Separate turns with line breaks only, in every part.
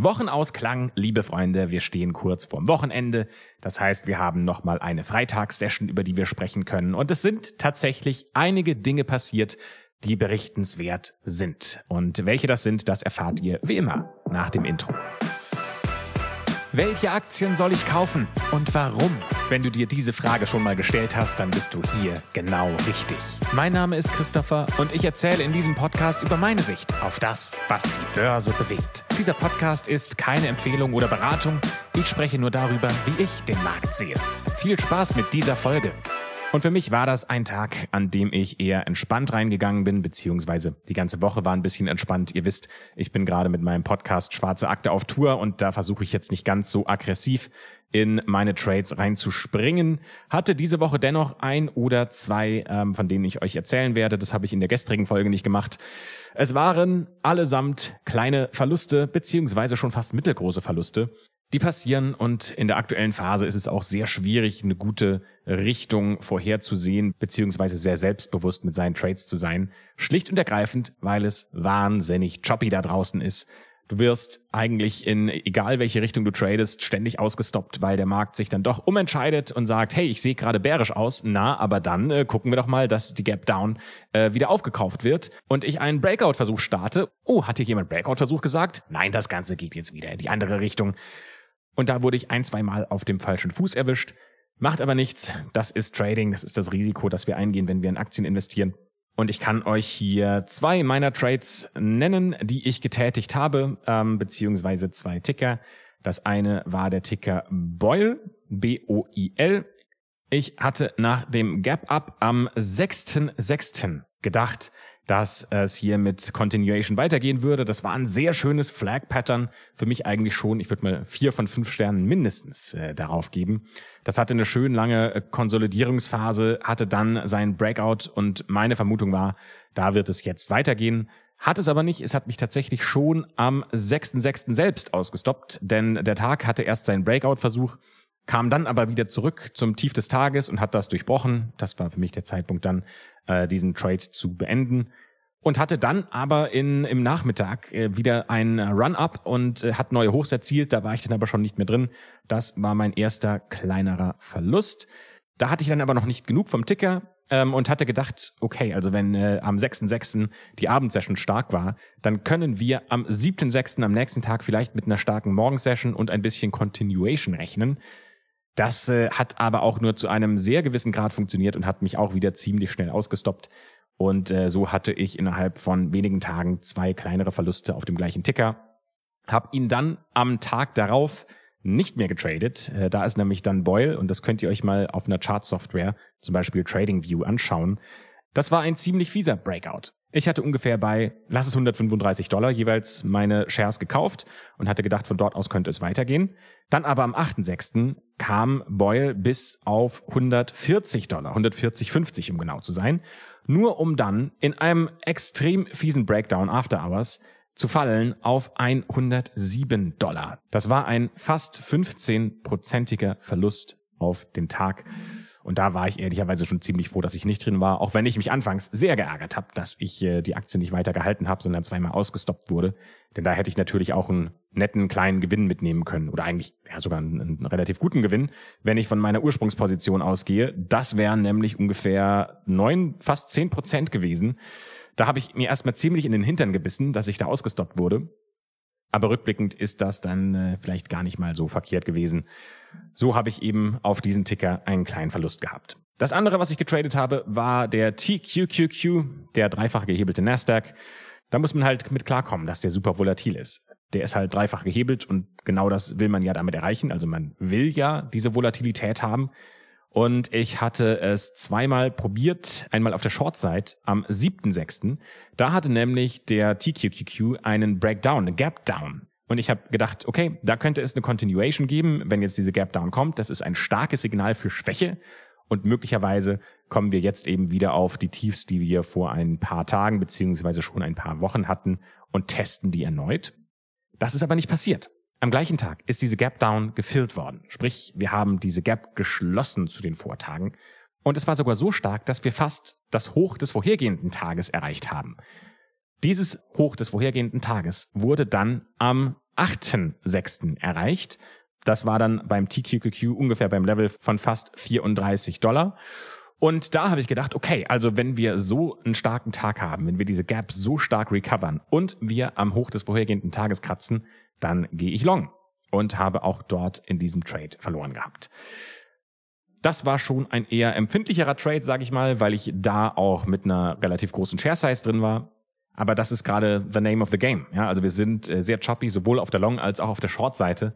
Wochenausklang, liebe Freunde, wir stehen kurz vorm Wochenende. Das heißt, wir haben nochmal eine Freitagssession, über die wir sprechen können. Und es sind tatsächlich einige Dinge passiert, die berichtenswert sind. Und welche das sind, das erfahrt ihr wie immer nach dem Intro. Welche Aktien soll ich kaufen und warum? Wenn du dir diese Frage schon mal gestellt hast, dann bist du hier genau richtig. Mein Name ist Christopher und ich erzähle in diesem Podcast über meine Sicht auf das, was die Börse bewegt. Dieser Podcast ist keine Empfehlung oder Beratung. Ich spreche nur darüber, wie ich den Markt sehe. Viel Spaß mit dieser Folge. Und für mich war das ein Tag, an dem ich eher entspannt reingegangen bin, beziehungsweise die ganze Woche war ein bisschen entspannt. Ihr wisst, ich bin gerade mit meinem Podcast Schwarze Akte auf Tour und da versuche ich jetzt nicht ganz so aggressiv in meine Trades reinzuspringen. Hatte diese Woche dennoch ein oder zwei, ähm, von denen ich euch erzählen werde. Das habe ich in der gestrigen Folge nicht gemacht. Es waren allesamt kleine Verluste, beziehungsweise schon fast mittelgroße Verluste die passieren und in der aktuellen Phase ist es auch sehr schwierig, eine gute Richtung vorherzusehen, beziehungsweise sehr selbstbewusst mit seinen Trades zu sein. Schlicht und ergreifend, weil es wahnsinnig choppy da draußen ist. Du wirst eigentlich in egal welche Richtung du tradest ständig ausgestoppt, weil der Markt sich dann doch umentscheidet und sagt, hey, ich sehe gerade bärisch aus, na, aber dann äh, gucken wir doch mal, dass die Gap Down äh, wieder aufgekauft wird und ich einen Breakout-Versuch starte. Oh, hat hier jemand Breakout-Versuch gesagt? Nein, das Ganze geht jetzt wieder in die andere Richtung. Und da wurde ich ein, zwei Mal auf dem falschen Fuß erwischt. Macht aber nichts. Das ist Trading. Das ist das Risiko, das wir eingehen, wenn wir in Aktien investieren. Und ich kann euch hier zwei meiner Trades nennen, die ich getätigt habe, ähm, beziehungsweise zwei Ticker. Das eine war der Ticker Boil, B-O-I-L. Ich hatte nach dem Gap Up am 6.6. gedacht, dass es hier mit Continuation weitergehen würde. Das war ein sehr schönes Flag-Pattern. Für mich eigentlich schon. Ich würde mal vier von fünf Sternen mindestens äh, darauf geben. Das hatte eine schön lange äh, Konsolidierungsphase, hatte dann seinen Breakout und meine Vermutung war, da wird es jetzt weitergehen. Hat es aber nicht. Es hat mich tatsächlich schon am 6.6. selbst ausgestoppt, denn der Tag hatte erst seinen Breakout-Versuch kam dann aber wieder zurück zum Tief des Tages und hat das durchbrochen. Das war für mich der Zeitpunkt dann, äh, diesen Trade zu beenden. Und hatte dann aber in, im Nachmittag äh, wieder ein Run-Up und äh, hat neue Hochs erzielt. Da war ich dann aber schon nicht mehr drin. Das war mein erster kleinerer Verlust. Da hatte ich dann aber noch nicht genug vom Ticker ähm, und hatte gedacht, okay, also wenn äh, am 6.6. die Abendsession stark war, dann können wir am 7.6. am nächsten Tag vielleicht mit einer starken Morgensession und ein bisschen Continuation rechnen. Das äh, hat aber auch nur zu einem sehr gewissen Grad funktioniert und hat mich auch wieder ziemlich schnell ausgestoppt. Und äh, so hatte ich innerhalb von wenigen Tagen zwei kleinere Verluste auf dem gleichen Ticker. Hab ihn dann am Tag darauf nicht mehr getradet. Äh, da ist nämlich dann Boyle und das könnt ihr euch mal auf einer Chart-Software, zum Beispiel TradingView, anschauen. Das war ein ziemlich fieser Breakout. Ich hatte ungefähr bei, lass es 135 Dollar jeweils meine Shares gekauft und hatte gedacht, von dort aus könnte es weitergehen. Dann aber am 8.6. kam Boyle bis auf 140 Dollar, 140,50 um genau zu sein, nur um dann in einem extrem fiesen Breakdown After Hours zu fallen auf 107 Dollar. Das war ein fast 15-prozentiger Verlust auf den Tag. Und da war ich ehrlicherweise schon ziemlich froh, dass ich nicht drin war, auch wenn ich mich anfangs sehr geärgert habe, dass ich äh, die Aktie nicht weiter gehalten habe, sondern zweimal ausgestoppt wurde. Denn da hätte ich natürlich auch einen netten kleinen Gewinn mitnehmen können oder eigentlich ja sogar einen, einen relativ guten Gewinn, wenn ich von meiner Ursprungsposition ausgehe. Das wären nämlich ungefähr neun, fast zehn Prozent gewesen. Da habe ich mir erstmal ziemlich in den Hintern gebissen, dass ich da ausgestoppt wurde. Aber rückblickend ist das dann äh, vielleicht gar nicht mal so verkehrt gewesen. So habe ich eben auf diesen Ticker einen kleinen Verlust gehabt. Das andere, was ich getradet habe, war der TQQQ, der dreifach gehebelte Nasdaq. Da muss man halt mit klarkommen, dass der super volatil ist. Der ist halt dreifach gehebelt und genau das will man ja damit erreichen. Also man will ja diese Volatilität haben. Und ich hatte es zweimal probiert, einmal auf der Short-Side am 7.6. Da hatte nämlich der TQQQ einen Breakdown, eine Gap Down. Und ich habe gedacht, okay, da könnte es eine Continuation geben, wenn jetzt diese Gap Down kommt. Das ist ein starkes Signal für Schwäche. Und möglicherweise kommen wir jetzt eben wieder auf die Tiefs, die wir vor ein paar Tagen beziehungsweise schon ein paar Wochen hatten und testen die erneut. Das ist aber nicht passiert. Am gleichen Tag ist diese Gap Down gefüllt worden. Sprich, wir haben diese Gap geschlossen zu den Vortagen. Und es war sogar so stark, dass wir fast das Hoch des vorhergehenden Tages erreicht haben. Dieses Hoch des vorhergehenden Tages wurde dann am 8.6. erreicht. Das war dann beim TQQQ ungefähr beim Level von fast 34 Dollar. Und da habe ich gedacht, okay, also wenn wir so einen starken Tag haben, wenn wir diese Gap so stark recovern und wir am Hoch des vorhergehenden Tages kratzen, dann gehe ich long und habe auch dort in diesem Trade verloren gehabt. Das war schon ein eher empfindlicherer Trade, sage ich mal, weil ich da auch mit einer relativ großen Share Size drin war. Aber das ist gerade the name of the game. Ja, also wir sind äh, sehr choppy, sowohl auf der Long- als auch auf der Short-Seite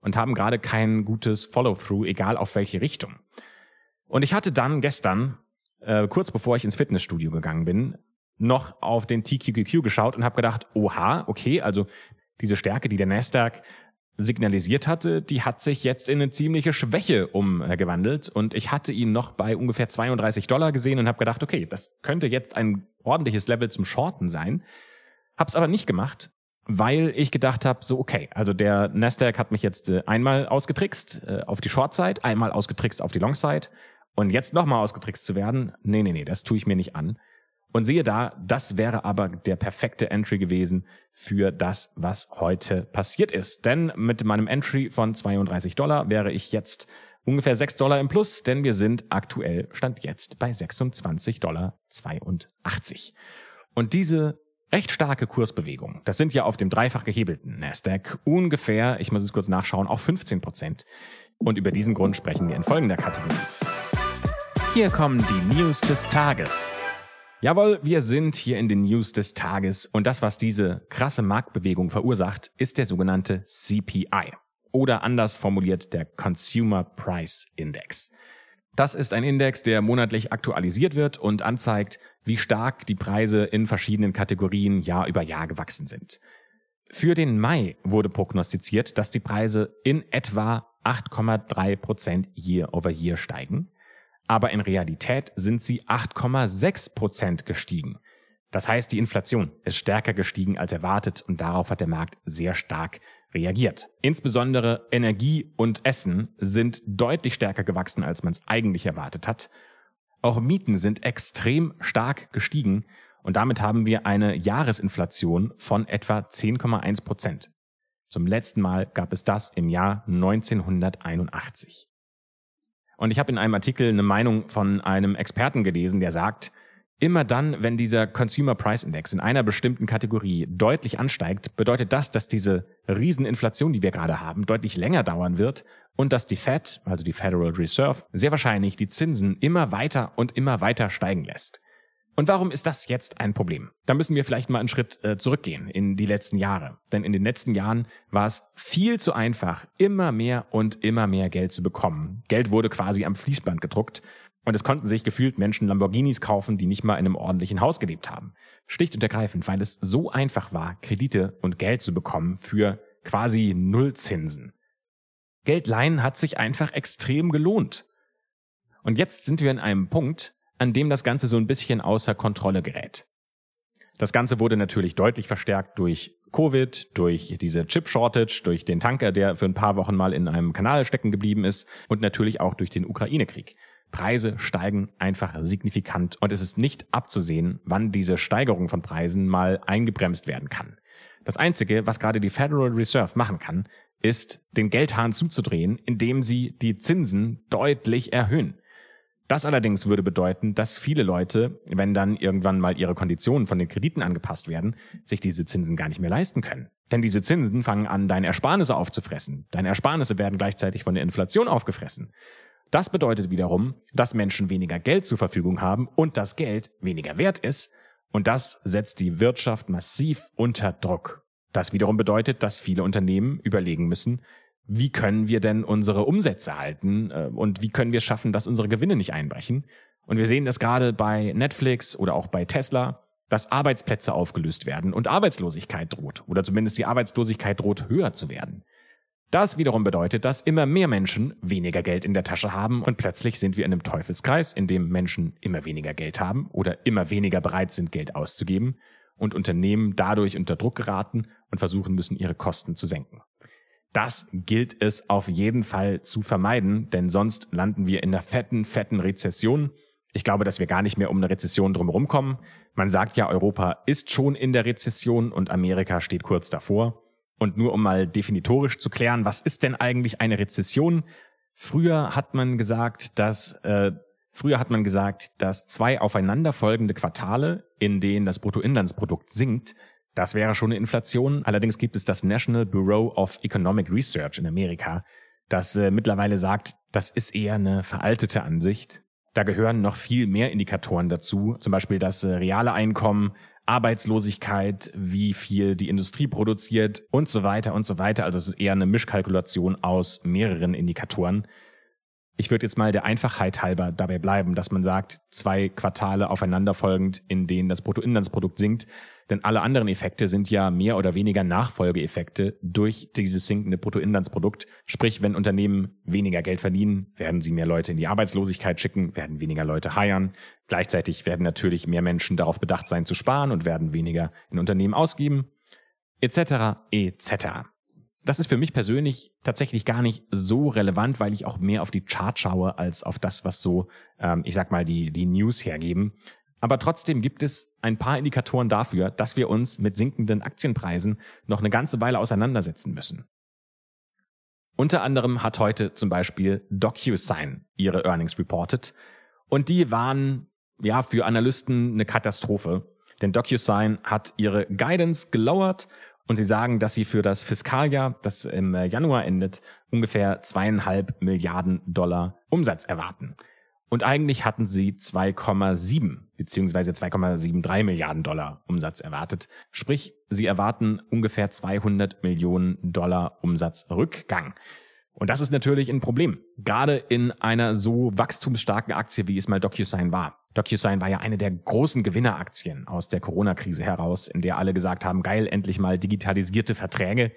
und haben gerade kein gutes Follow-through, egal auf welche Richtung. Und ich hatte dann gestern, äh, kurz bevor ich ins Fitnessstudio gegangen bin, noch auf den TQQQ geschaut und habe gedacht, oha, okay, also diese Stärke, die der Nasdaq signalisiert hatte, die hat sich jetzt in eine ziemliche Schwäche umgewandelt und ich hatte ihn noch bei ungefähr 32 Dollar gesehen und habe gedacht, okay, das könnte jetzt ein ordentliches Level zum Shorten sein. Hab's aber nicht gemacht, weil ich gedacht habe, so okay, also der Nasdaq hat mich jetzt äh, einmal ausgetrickst äh, auf die Short-Side, einmal ausgetrickst auf die Long-Side und jetzt nochmal ausgetrickst zu werden, nee, nee, nee, das tue ich mir nicht an. Und sehe da, das wäre aber der perfekte Entry gewesen für das, was heute passiert ist. Denn mit meinem Entry von 32 Dollar wäre ich jetzt ungefähr 6 Dollar im Plus, denn wir sind aktuell, stand jetzt bei 26 Dollar 82. Und diese recht starke Kursbewegung, das sind ja auf dem dreifach gehebelten Nasdaq ungefähr, ich muss es kurz nachschauen, auch 15 Prozent. Und über diesen Grund sprechen wir in folgender Kategorie. Hier kommen die News des Tages. Jawohl, wir sind hier in den News des Tages und das, was diese krasse Marktbewegung verursacht, ist der sogenannte CPI oder anders formuliert der Consumer Price Index. Das ist ein Index, der monatlich aktualisiert wird und anzeigt, wie stark die Preise in verschiedenen Kategorien Jahr über Jahr gewachsen sind. Für den Mai wurde prognostiziert, dass die Preise in etwa 8,3 Prozent year over year steigen aber in Realität sind sie 8,6 Prozent gestiegen. Das heißt, die Inflation ist stärker gestiegen als erwartet und darauf hat der Markt sehr stark reagiert. Insbesondere Energie und Essen sind deutlich stärker gewachsen, als man es eigentlich erwartet hat. Auch Mieten sind extrem stark gestiegen und damit haben wir eine Jahresinflation von etwa 10,1 Prozent. Zum letzten Mal gab es das im Jahr 1981. Und ich habe in einem Artikel eine Meinung von einem Experten gelesen, der sagt, immer dann, wenn dieser Consumer Price Index in einer bestimmten Kategorie deutlich ansteigt, bedeutet das, dass diese Rieseninflation, die wir gerade haben, deutlich länger dauern wird und dass die Fed, also die Federal Reserve, sehr wahrscheinlich die Zinsen immer weiter und immer weiter steigen lässt. Und warum ist das jetzt ein Problem? Da müssen wir vielleicht mal einen Schritt äh, zurückgehen in die letzten Jahre. Denn in den letzten Jahren war es viel zu einfach, immer mehr und immer mehr Geld zu bekommen. Geld wurde quasi am Fließband gedruckt. Und es konnten sich gefühlt Menschen Lamborghinis kaufen, die nicht mal in einem ordentlichen Haus gelebt haben. Schlicht und ergreifend, weil es so einfach war, Kredite und Geld zu bekommen für quasi Nullzinsen. Geld leihen hat sich einfach extrem gelohnt. Und jetzt sind wir in einem Punkt, an dem das Ganze so ein bisschen außer Kontrolle gerät. Das Ganze wurde natürlich deutlich verstärkt durch Covid, durch diese Chip-Shortage, durch den Tanker, der für ein paar Wochen mal in einem Kanal stecken geblieben ist und natürlich auch durch den Ukraine-Krieg. Preise steigen einfach signifikant und es ist nicht abzusehen, wann diese Steigerung von Preisen mal eingebremst werden kann. Das Einzige, was gerade die Federal Reserve machen kann, ist, den Geldhahn zuzudrehen, indem sie die Zinsen deutlich erhöhen. Das allerdings würde bedeuten, dass viele Leute, wenn dann irgendwann mal ihre Konditionen von den Krediten angepasst werden, sich diese Zinsen gar nicht mehr leisten können. Denn diese Zinsen fangen an, deine Ersparnisse aufzufressen. Deine Ersparnisse werden gleichzeitig von der Inflation aufgefressen. Das bedeutet wiederum, dass Menschen weniger Geld zur Verfügung haben und das Geld weniger wert ist. Und das setzt die Wirtschaft massiv unter Druck. Das wiederum bedeutet, dass viele Unternehmen überlegen müssen, wie können wir denn unsere Umsätze halten äh, und wie können wir schaffen, dass unsere Gewinne nicht einbrechen. Und wir sehen das gerade bei Netflix oder auch bei Tesla, dass Arbeitsplätze aufgelöst werden und Arbeitslosigkeit droht oder zumindest die Arbeitslosigkeit droht höher zu werden. Das wiederum bedeutet, dass immer mehr Menschen weniger Geld in der Tasche haben und plötzlich sind wir in einem Teufelskreis, in dem Menschen immer weniger Geld haben oder immer weniger bereit sind, Geld auszugeben und Unternehmen dadurch unter Druck geraten und versuchen müssen, ihre Kosten zu senken. Das gilt es auf jeden Fall zu vermeiden, denn sonst landen wir in einer fetten, fetten Rezession. Ich glaube, dass wir gar nicht mehr um eine Rezession drumherum kommen. Man sagt ja, Europa ist schon in der Rezession und Amerika steht kurz davor. Und nur um mal definitorisch zu klären, was ist denn eigentlich eine Rezession? Früher hat man gesagt, dass äh, früher hat man gesagt, dass zwei aufeinanderfolgende Quartale, in denen das Bruttoinlandsprodukt sinkt, das wäre schon eine Inflation. Allerdings gibt es das National Bureau of Economic Research in Amerika, das äh, mittlerweile sagt, das ist eher eine veraltete Ansicht. Da gehören noch viel mehr Indikatoren dazu, zum Beispiel das äh, reale Einkommen, Arbeitslosigkeit, wie viel die Industrie produziert und so weiter und so weiter. Also es ist eher eine Mischkalkulation aus mehreren Indikatoren. Ich würde jetzt mal der Einfachheit halber dabei bleiben, dass man sagt, zwei Quartale aufeinanderfolgend, in denen das Bruttoinlandsprodukt sinkt, denn alle anderen Effekte sind ja mehr oder weniger Nachfolgeeffekte durch dieses sinkende Bruttoinlandsprodukt. Sprich, wenn Unternehmen weniger Geld verdienen, werden sie mehr Leute in die Arbeitslosigkeit schicken, werden weniger Leute heiern. Gleichzeitig werden natürlich mehr Menschen darauf bedacht sein zu sparen und werden weniger in Unternehmen ausgeben, etc. etc. Das ist für mich persönlich tatsächlich gar nicht so relevant, weil ich auch mehr auf die Chart schaue als auf das, was so, ähm, ich sag mal, die, die News hergeben. Aber trotzdem gibt es ein paar Indikatoren dafür, dass wir uns mit sinkenden Aktienpreisen noch eine ganze Weile auseinandersetzen müssen. Unter anderem hat heute zum Beispiel DocuSign ihre Earnings reported und die waren ja für Analysten eine Katastrophe, denn DocuSign hat ihre Guidance gelowert und sie sagen, dass sie für das Fiskaljahr, das im Januar endet, ungefähr zweieinhalb Milliarden Dollar Umsatz erwarten. Und eigentlich hatten sie 2,7 beziehungsweise 2,73 Milliarden Dollar Umsatz erwartet. Sprich, sie erwarten ungefähr 200 Millionen Dollar Umsatzrückgang. Und das ist natürlich ein Problem. Gerade in einer so wachstumsstarken Aktie, wie es mal DocuSign war. DocuSign war ja eine der großen Gewinneraktien aus der Corona-Krise heraus, in der alle gesagt haben, geil, endlich mal digitalisierte Verträge.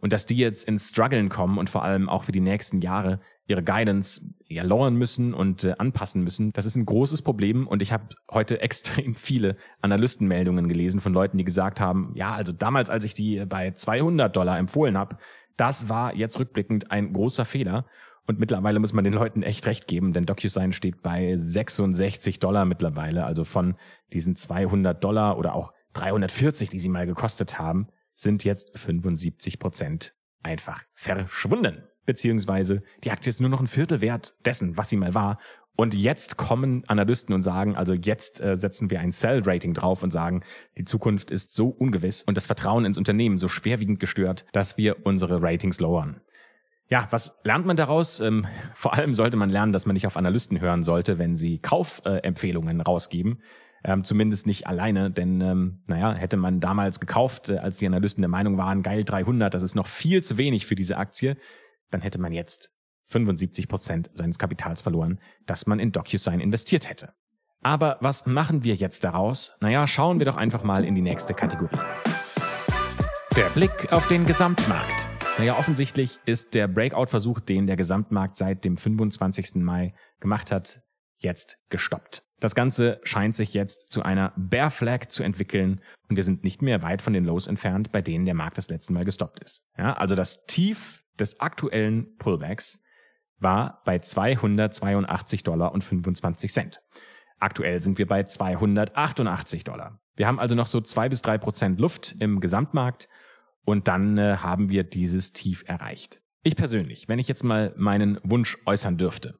Und dass die jetzt ins Struggeln kommen und vor allem auch für die nächsten Jahre ihre Guidance ja lowern müssen und äh, anpassen müssen, das ist ein großes Problem. Und ich habe heute extrem viele Analystenmeldungen gelesen von Leuten, die gesagt haben, ja, also damals, als ich die bei 200 Dollar empfohlen habe, das war jetzt rückblickend ein großer Fehler. Und mittlerweile muss man den Leuten echt recht geben, denn DocuSign steht bei 66 Dollar mittlerweile, also von diesen 200 Dollar oder auch 340, die sie mal gekostet haben, sind jetzt 75 Prozent einfach verschwunden. Beziehungsweise die Aktie ist nur noch ein Viertel wert dessen, was sie mal war. Und jetzt kommen Analysten und sagen, also jetzt äh, setzen wir ein Sell-Rating drauf und sagen, die Zukunft ist so ungewiss und das Vertrauen ins Unternehmen so schwerwiegend gestört, dass wir unsere Ratings lowern. Ja, was lernt man daraus? Ähm, vor allem sollte man lernen, dass man nicht auf Analysten hören sollte, wenn sie Kaufempfehlungen rausgeben. Ähm, zumindest nicht alleine, denn ähm, naja, hätte man damals gekauft, äh, als die Analysten der Meinung waren, geil 300, das ist noch viel zu wenig für diese Aktie, dann hätte man jetzt 75 Prozent seines Kapitals verloren, das man in DocuSign investiert hätte. Aber was machen wir jetzt daraus? Naja, schauen wir doch einfach mal in die nächste Kategorie. Der Blick auf den Gesamtmarkt. Naja, offensichtlich ist der Breakout-Versuch, den der Gesamtmarkt seit dem 25. Mai gemacht hat, jetzt gestoppt. Das Ganze scheint sich jetzt zu einer Bear Flag zu entwickeln und wir sind nicht mehr weit von den Lows entfernt, bei denen der Markt das letzte Mal gestoppt ist. Ja, also das Tief des aktuellen Pullbacks war bei 282 Dollar und 25 Cent. Aktuell sind wir bei 288 Dollar. Wir haben also noch so zwei bis drei Prozent Luft im Gesamtmarkt und dann äh, haben wir dieses Tief erreicht. Ich persönlich, wenn ich jetzt mal meinen Wunsch äußern dürfte,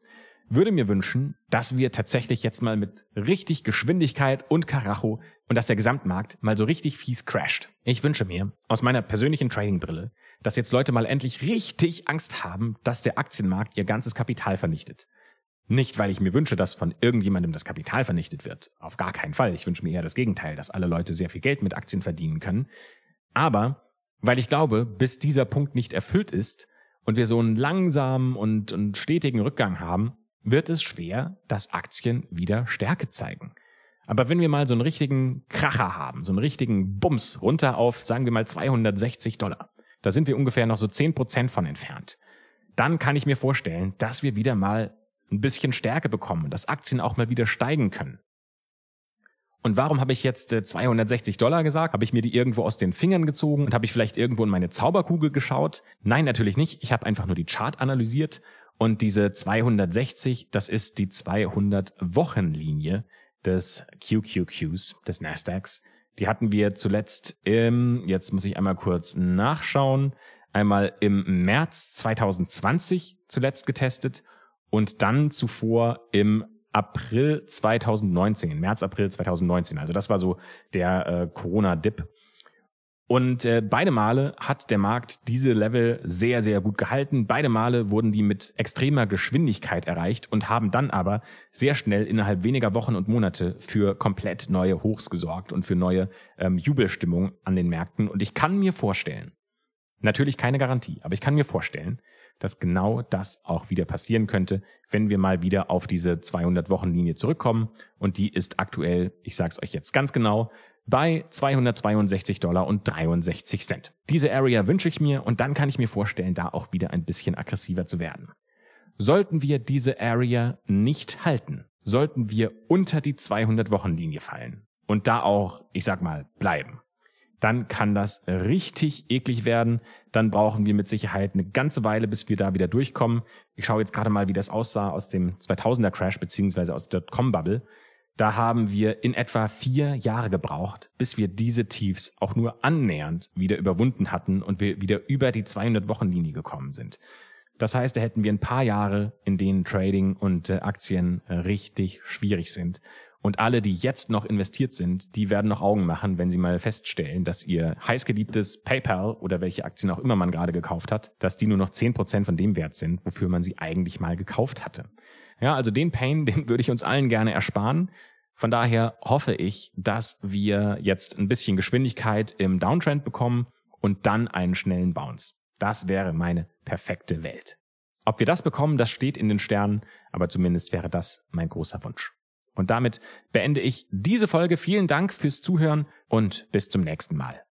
würde mir wünschen, dass wir tatsächlich jetzt mal mit richtig Geschwindigkeit und Karacho und dass der Gesamtmarkt mal so richtig fies crasht. Ich wünsche mir, aus meiner persönlichen Tradingbrille, dass jetzt Leute mal endlich richtig Angst haben, dass der Aktienmarkt ihr ganzes Kapital vernichtet. Nicht, weil ich mir wünsche, dass von irgendjemandem das Kapital vernichtet wird. Auf gar keinen Fall. Ich wünsche mir eher das Gegenteil, dass alle Leute sehr viel Geld mit Aktien verdienen können. Aber weil ich glaube, bis dieser Punkt nicht erfüllt ist und wir so einen langsamen und, und stetigen Rückgang haben, wird es schwer, dass Aktien wieder Stärke zeigen. Aber wenn wir mal so einen richtigen Kracher haben, so einen richtigen Bums runter auf, sagen wir mal 260 Dollar, da sind wir ungefähr noch so 10 Prozent von entfernt, dann kann ich mir vorstellen, dass wir wieder mal ein bisschen Stärke bekommen, dass Aktien auch mal wieder steigen können. Und warum habe ich jetzt 260 äh, Dollar gesagt? Habe ich mir die irgendwo aus den Fingern gezogen und habe ich vielleicht irgendwo in meine Zauberkugel geschaut? Nein, natürlich nicht. Ich habe einfach nur die Chart analysiert und diese 260, das ist die 200 Wochenlinie des QQQs, des Nasdaqs, Die hatten wir zuletzt im, jetzt muss ich einmal kurz nachschauen, einmal im März 2020 zuletzt getestet und dann zuvor im April 2019, März, April 2019. Also das war so der äh, Corona-Dip. Und äh, beide Male hat der Markt diese Level sehr, sehr gut gehalten. Beide Male wurden die mit extremer Geschwindigkeit erreicht und haben dann aber sehr schnell innerhalb weniger Wochen und Monate für komplett neue Hochs gesorgt und für neue ähm, Jubelstimmung an den Märkten. Und ich kann mir vorstellen, natürlich keine Garantie, aber ich kann mir vorstellen, dass genau das auch wieder passieren könnte, wenn wir mal wieder auf diese 200-Wochen-Linie zurückkommen. Und die ist aktuell, ich sage es euch jetzt ganz genau, bei 262 Dollar und 63 Cent. Diese Area wünsche ich mir und dann kann ich mir vorstellen, da auch wieder ein bisschen aggressiver zu werden. Sollten wir diese Area nicht halten, sollten wir unter die 200-Wochen-Linie fallen und da auch, ich sag mal, bleiben dann kann das richtig eklig werden. Dann brauchen wir mit Sicherheit eine ganze Weile, bis wir da wieder durchkommen. Ich schaue jetzt gerade mal, wie das aussah aus dem 2000er Crash beziehungsweise aus der Dotcom-Bubble. Da haben wir in etwa vier Jahre gebraucht, bis wir diese Tiefs auch nur annähernd wieder überwunden hatten und wir wieder über die 200-Wochen-Linie gekommen sind. Das heißt, da hätten wir ein paar Jahre, in denen Trading und äh, Aktien richtig schwierig sind. Und alle, die jetzt noch investiert sind, die werden noch Augen machen, wenn sie mal feststellen, dass ihr heißgeliebtes PayPal oder welche Aktien auch immer man gerade gekauft hat, dass die nur noch zehn Prozent von dem Wert sind, wofür man sie eigentlich mal gekauft hatte. Ja, also den Pain, den würde ich uns allen gerne ersparen. Von daher hoffe ich, dass wir jetzt ein bisschen Geschwindigkeit im Downtrend bekommen und dann einen schnellen Bounce. Das wäre meine perfekte Welt. Ob wir das bekommen, das steht in den Sternen, aber zumindest wäre das mein großer Wunsch. Und damit beende ich diese Folge. Vielen Dank fürs Zuhören und bis zum nächsten Mal.